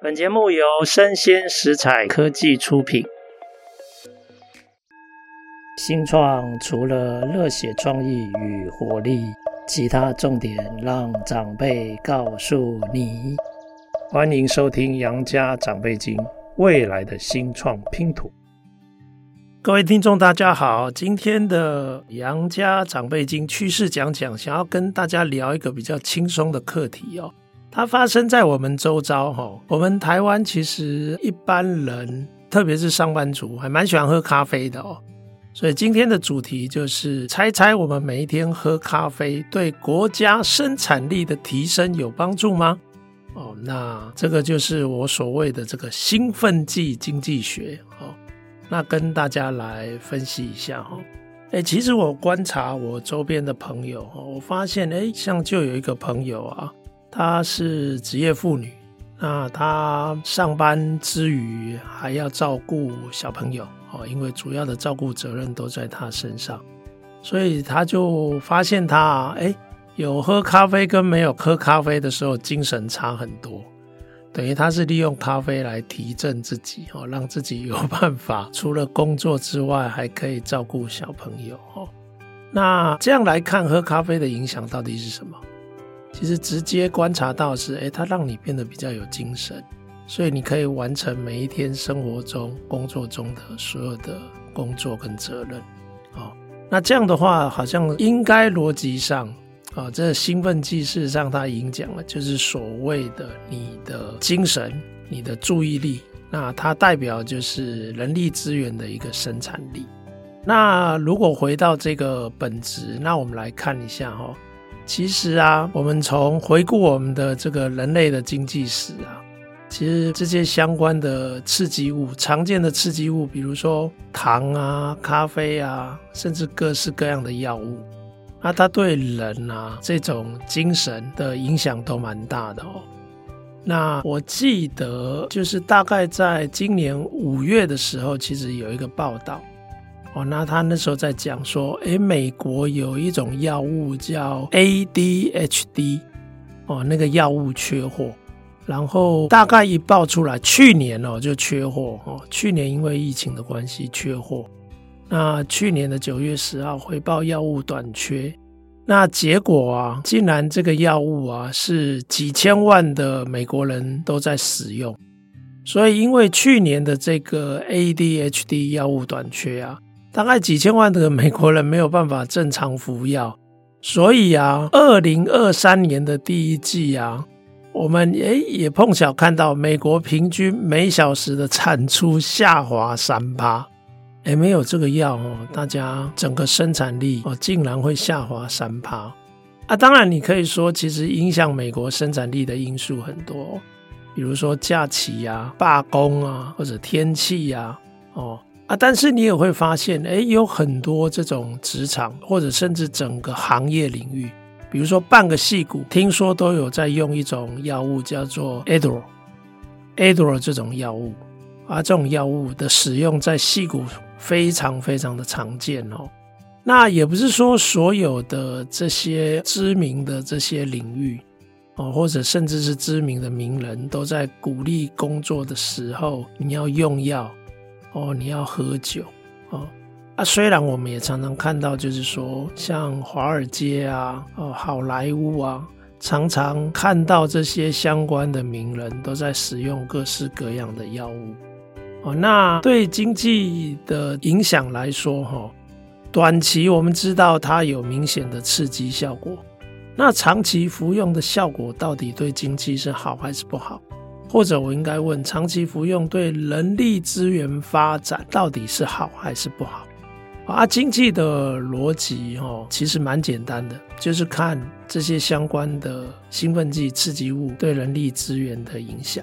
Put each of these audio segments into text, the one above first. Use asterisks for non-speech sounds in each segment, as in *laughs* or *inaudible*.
本节目由生鲜食材科技出品。新创除了热血创意与活力，其他重点让长辈告诉你。欢迎收听《杨家长辈经》，未来的新创拼图。各位听众，大家好，今天的《杨家长辈经》趋势讲讲，想要跟大家聊一个比较轻松的课题哦。它发生在我们周遭，哈，我们台湾其实一般人，特别是上班族，还蛮喜欢喝咖啡的哦。所以今天的主题就是猜猜我们每一天喝咖啡对国家生产力的提升有帮助吗？哦，那这个就是我所谓的这个兴奋剂经济学哦。那跟大家来分析一下哈。哎，其实我观察我周边的朋友，我发现哎，像就有一个朋友啊。她是职业妇女，那她上班之余还要照顾小朋友哦，因为主要的照顾责任都在她身上，所以她就发现她，哎，有喝咖啡跟没有喝咖啡的时候精神差很多，等于她是利用咖啡来提振自己哦，让自己有办法 *laughs* 除了工作之外还可以照顾小朋友哦。那这样来看，喝咖啡的影响到底是什么？其实直接观察到是，哎，它让你变得比较有精神，所以你可以完成每一天生活中、工作中的所有的工作跟责任。哦，那这样的话，好像应该逻辑上，啊、哦，这、兴奋剂事实上它已经讲了，就是所谓的你的精神、你的注意力，那它代表就是人力资源的一个生产力。那如果回到这个本质，那我们来看一下哈、其实啊，我们从回顾我们的这个人类的经济史啊，其实这些相关的刺激物，常见的刺激物，比如说糖啊、咖啡啊，甚至各式各样的药物，那它对人啊这种精神的影响都蛮大的哦。那我记得就是大概在今年五月的时候，其实有一个报道。哦，那他那时候在讲说，诶，美国有一种药物叫 ADHD，哦，那个药物缺货，然后大概一报出来，去年哦就缺货哦，去年因为疫情的关系缺货，那去年的九月十号回报药物短缺，那结果啊，竟然这个药物啊是几千万的美国人都在使用，所以因为去年的这个 ADHD 药物短缺啊。大概几千万的美国人没有办法正常服药，所以啊，二零二三年的第一季啊，我们诶也碰巧看到美国平均每小时的产出下滑三趴，诶没有这个药哦，大家整个生产力哦竟然会下滑三趴啊！当然，你可以说其实影响美国生产力的因素很多，比如说假期呀、罢工啊，或者天气呀，哦。啊，但是你也会发现，诶，有很多这种职场或者甚至整个行业领域，比如说半个戏骨，听说都有在用一种药物叫做 addera addera 这种药物，啊，这种药物的使用在戏骨非常非常的常见哦。那也不是说所有的这些知名的这些领域，哦，或者甚至是知名的名人都在鼓励工作的时候你要用药。哦，你要喝酒哦啊！虽然我们也常常看到，就是说，像华尔街啊、哦好莱坞啊，常常看到这些相关的名人都在使用各式各样的药物哦。那对经济的影响来说，哈，短期我们知道它有明显的刺激效果，那长期服用的效果到底对经济是好还是不好？或者我应该问，长期服用对人力资源发展到底是好还是不好？啊，经济的逻辑哦，其实蛮简单的，就是看这些相关的兴奋剂、刺激物对人力资源的影响。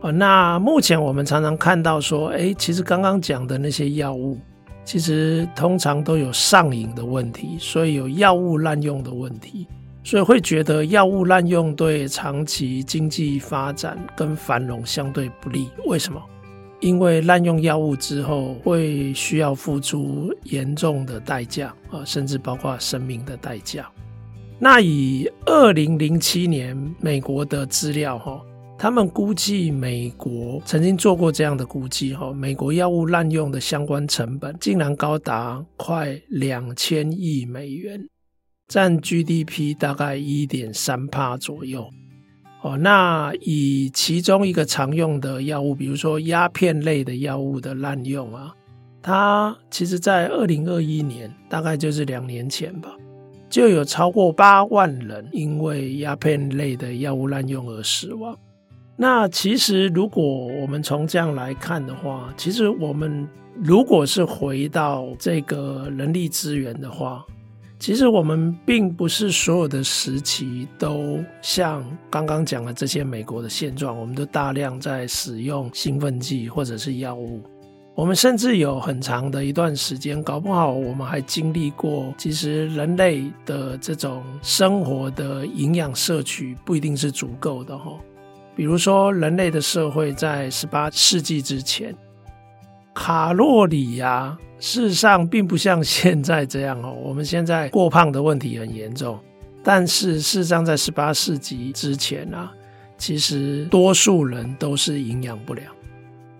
啊，那目前我们常常看到说，哎，其实刚刚讲的那些药物，其实通常都有上瘾的问题，所以有药物滥用的问题。所以会觉得药物滥用对长期经济发展跟繁荣相对不利。为什么？因为滥用药物之后会需要付出严重的代价啊，甚至包括生命的代价。那以二零零七年美国的资料哈，他们估计美国曾经做过这样的估计，哈，美国药物滥用的相关成本竟然高达快两千亿美元，占 GDP 大概一点三帕左右。哦，那以其中一个常用的药物，比如说鸦片类的药物的滥用啊，它其实在二零二一年，大概就是两年前吧，就有超过八万人因为鸦片类的药物滥用而死亡。那其实，如果我们从这样来看的话，其实我们如果是回到这个人力资源的话，其实我们并不是所有的时期都像刚刚讲的这些美国的现状，我们都大量在使用兴奋剂或者是药物。我们甚至有很长的一段时间，搞不好我们还经历过，其实人类的这种生活的营养摄取不一定是足够的哈。比如说，人类的社会在十八世纪之前，卡路里呀、啊，事实上并不像现在这样哦。*laughs* 我们现在过胖的问题很严重，但是事实上在十八世纪之前啊，其实多数人都是营养不良，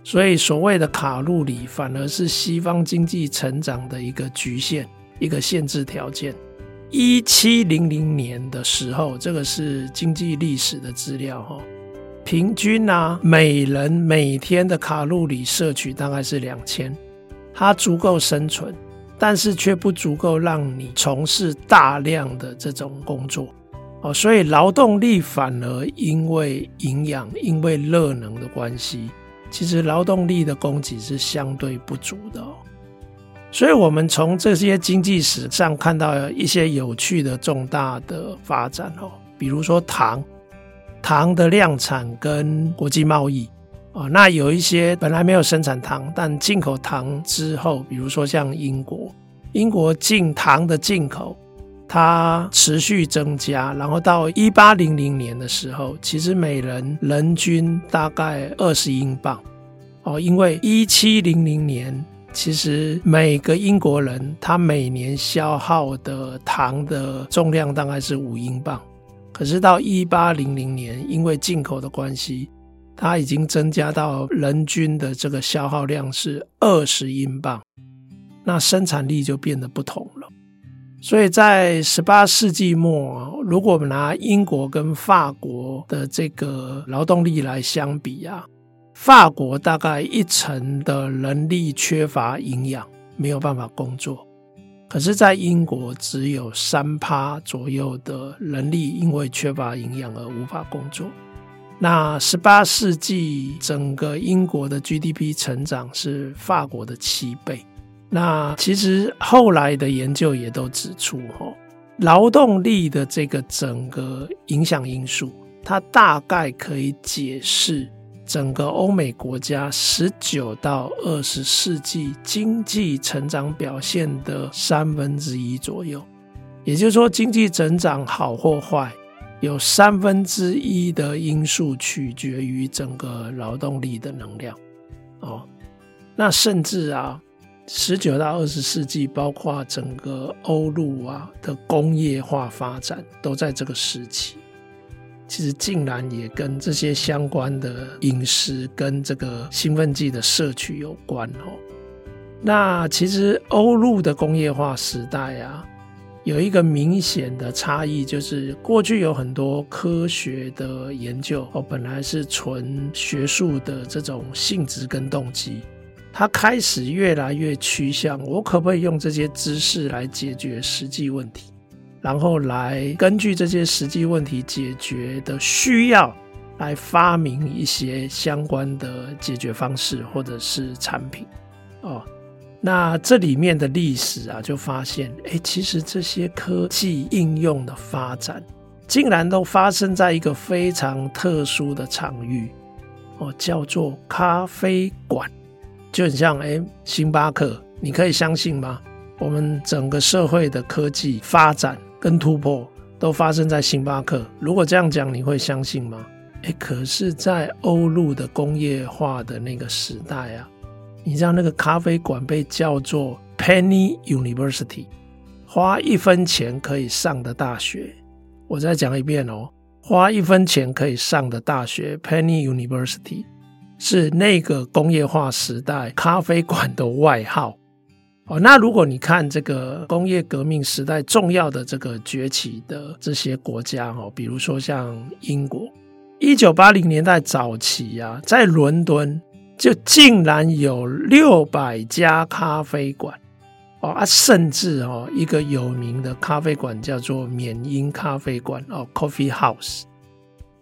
所以所谓的卡路里反而是西方经济成长的一个局限、一个限制条件。一七零零年的时候，这个是经济历史的资料哈。平均啊，每人每天的卡路里摄取大概是两千，它足够生存，但是却不足够让你从事大量的这种工作哦。所以劳动力反而因为营养、因为热能的关系，其实劳动力的供给是相对不足的哦。所以我们从这些经济史上看到一些有趣的重大的发展哦，比如说糖。糖的量产跟国际贸易啊，那有一些本来没有生产糖，但进口糖之后，比如说像英国，英国进糖的进口，它持续增加，然后到一八零零年的时候，其实每人人均大概二十英镑哦，因为一七零零年，其实每个英国人他每年消耗的糖的重量大概是五英镑。可是到一八零零年，因为进口的关系，它已经增加到人均的这个消耗量是二十英镑，那生产力就变得不同了。所以在十八世纪末，如果我们拿英国跟法国的这个劳动力来相比啊，法国大概一成的人力缺乏营养，没有办法工作。可是，在英国只有三趴左右的人力因为缺乏营养而无法工作。那十八世纪整个英国的 GDP 成长是法国的七倍。那其实后来的研究也都指出，哈，劳动力的这个整个影响因素，它大概可以解释。整个欧美国家十九到二十世纪经济成长表现的三分之一左右，也就是说，经济增长好或坏，有三分之一的因素取决于整个劳动力的能量。哦，那甚至啊，十九到二十世纪，包括整个欧陆啊的工业化发展，都在这个时期。其实竟然也跟这些相关的饮食跟这个兴奋剂的摄取有关哦。那其实欧陆的工业化时代啊，有一个明显的差异，就是过去有很多科学的研究哦，本来是纯学术的这种性质跟动机，它开始越来越趋向我可不可以用这些知识来解决实际问题。然后来根据这些实际问题解决的需要，来发明一些相关的解决方式或者是产品哦。那这里面的历史啊，就发现，哎，其实这些科技应用的发展，竟然都发生在一个非常特殊的场域哦，叫做咖啡馆，就很像哎，星巴克，你可以相信吗？我们整个社会的科技发展。跟突破都发生在星巴克。如果这样讲，你会相信吗？诶，可是，在欧陆的工业化的那个时代啊，你知道那个咖啡馆被叫做 Penny University，花一分钱可以上的大学。我再讲一遍哦，花一分钱可以上的大学 Penny University 是那个工业化时代咖啡馆的外号。哦，那如果你看这个工业革命时代重要的这个崛起的这些国家哦，比如说像英国，一九八零年代早期啊，在伦敦就竟然有六百家咖啡馆。哦啊，甚至哦一个有名的咖啡馆叫做缅因咖啡馆哦，Coffee House，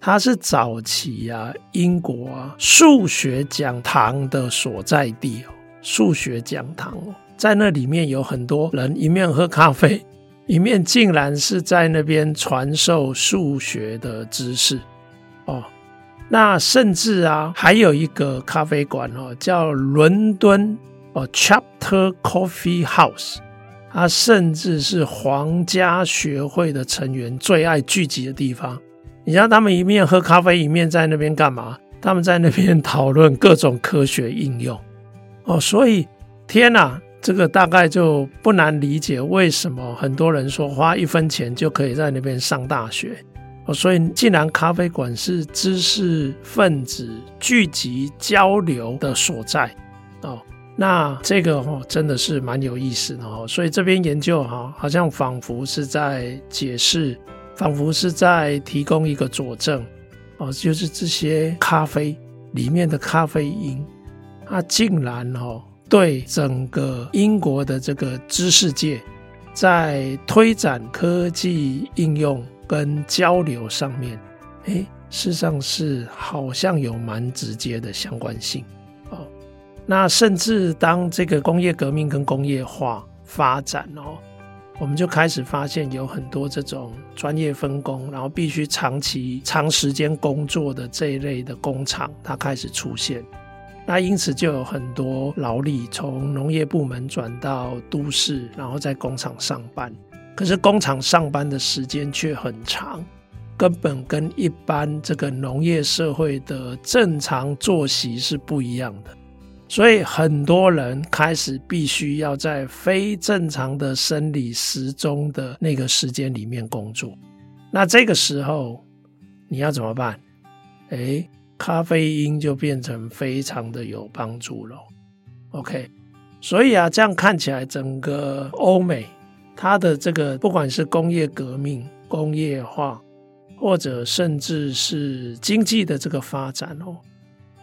它是早期啊英国啊数学讲堂的所在地哦，数学讲堂哦。在那里面有很多人一面喝咖啡，*laughs* 一面竟然是在那边传授数学的知识哦。那甚至啊，还有一个咖啡馆哦，叫伦敦哦 Chapter Coffee House，它甚至是皇家学会的成员最爱聚集的地方。你知道他们一面喝咖啡，一面在那边干嘛？他们在那边讨论各种科学应用哦。所以天哪！这个大概就不难理解，为什么很多人说花一分钱就可以在那边上大学哦。所以，既然咖啡馆是知识分子聚集交流的所在哦，那这个哦真的是蛮有意思的哦。所以这边研究哈，好像仿佛是在解释，仿佛是在提供一个佐证哦，就是这些咖啡里面的咖啡因，它竟然哦。对整个英国的这个知识界，在推展科技应用跟交流上面，哎，事实上是好像有蛮直接的相关性哦。那甚至当这个工业革命跟工业化发展哦，我们就开始发现有很多这种专业分工，然后必须长期长时间工作的这一类的工厂，它开始出现。那因此就有很多劳力从农业部门转到都市，然后在工厂上班。可是工厂上班的时间却很长，根本跟一般这个农业社会的正常作息是不一样的。所以很多人开始必须要在非正常的生理时钟的那个时间里面工作。那这个时候你要怎么办？诶咖啡因就变成非常的有帮助了，OK，所以啊，这样看起来，整个欧美它的这个不管是工业革命、工业化，或者甚至是经济的这个发展哦，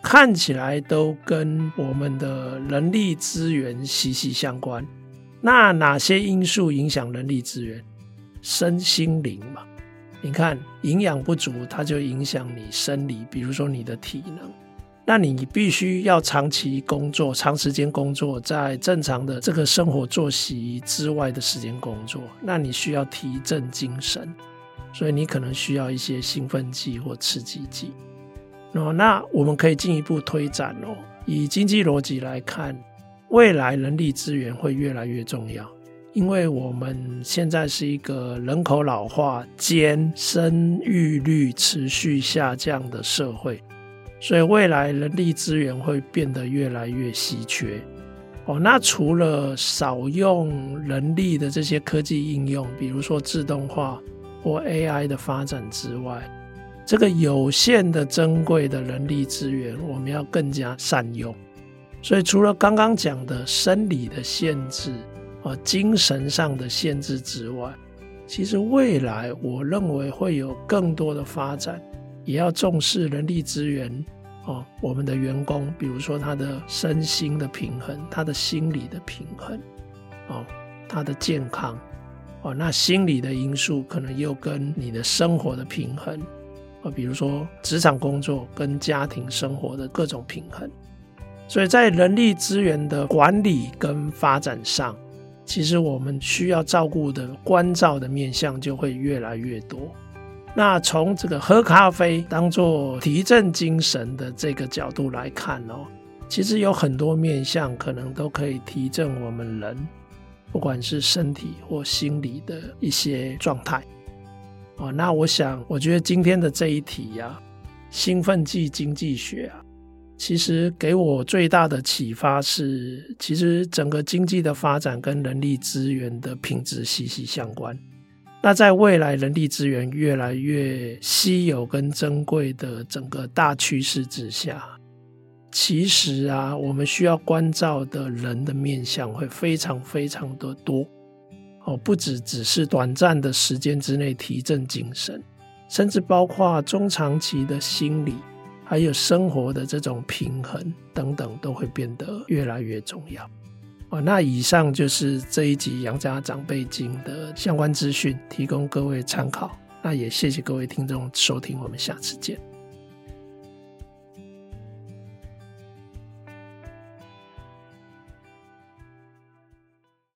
看起来都跟我们的人力资源息息相关。那哪些因素影响人力资源？身心灵嘛。你看，营养不足，它就影响你生理，比如说你的体能。那你必须要长期工作，长时间工作，在正常的这个生活作息之外的时间工作，那你需要提振精神，所以你可能需要一些兴奋剂或刺激剂。哦，那我们可以进一步推展哦，以经济逻辑来看，未来人力资源会越来越重要。因为我们现在是一个人口老化兼生育率持续下降的社会，所以未来人力资源会变得越来越稀缺。哦，那除了少用人力的这些科技应用，比如说自动化或 AI 的发展之外，这个有限的珍贵的人力资源，我们要更加善用。所以除了刚刚讲的生理的限制，啊，精神上的限制之外，其实未来我认为会有更多的发展，也要重视人力资源哦。我们的员工，比如说他的身心的平衡，他的心理的平衡，哦，他的健康，哦，那心理的因素可能又跟你的生活的平衡，啊，比如说职场工作跟家庭生活的各种平衡。所以在人力资源的管理跟发展上，其实我们需要照顾的、关照的面向就会越来越多。那从这个喝咖啡当做提振精神的这个角度来看哦，其实有很多面向可能都可以提振我们人，不管是身体或心理的一些状态。哦，那我想，我觉得今天的这一题呀，兴奋剂经济学啊。其实给我最大的启发是，其实整个经济的发展跟人力资源的品质息息相关。那在未来人力资源越来越稀有跟珍贵的整个大趋势之下，其实啊，我们需要关照的人的面向会非常非常的多哦，不只只是短暂的时间之内提振精神，甚至包括中长期的心理，还有生活的这种平衡等等，都会变得越来越重要。哦，那以上就是这一集《杨家长辈经》的相关资讯，提供各位参考。那也谢谢各位听众收听，我们下次见。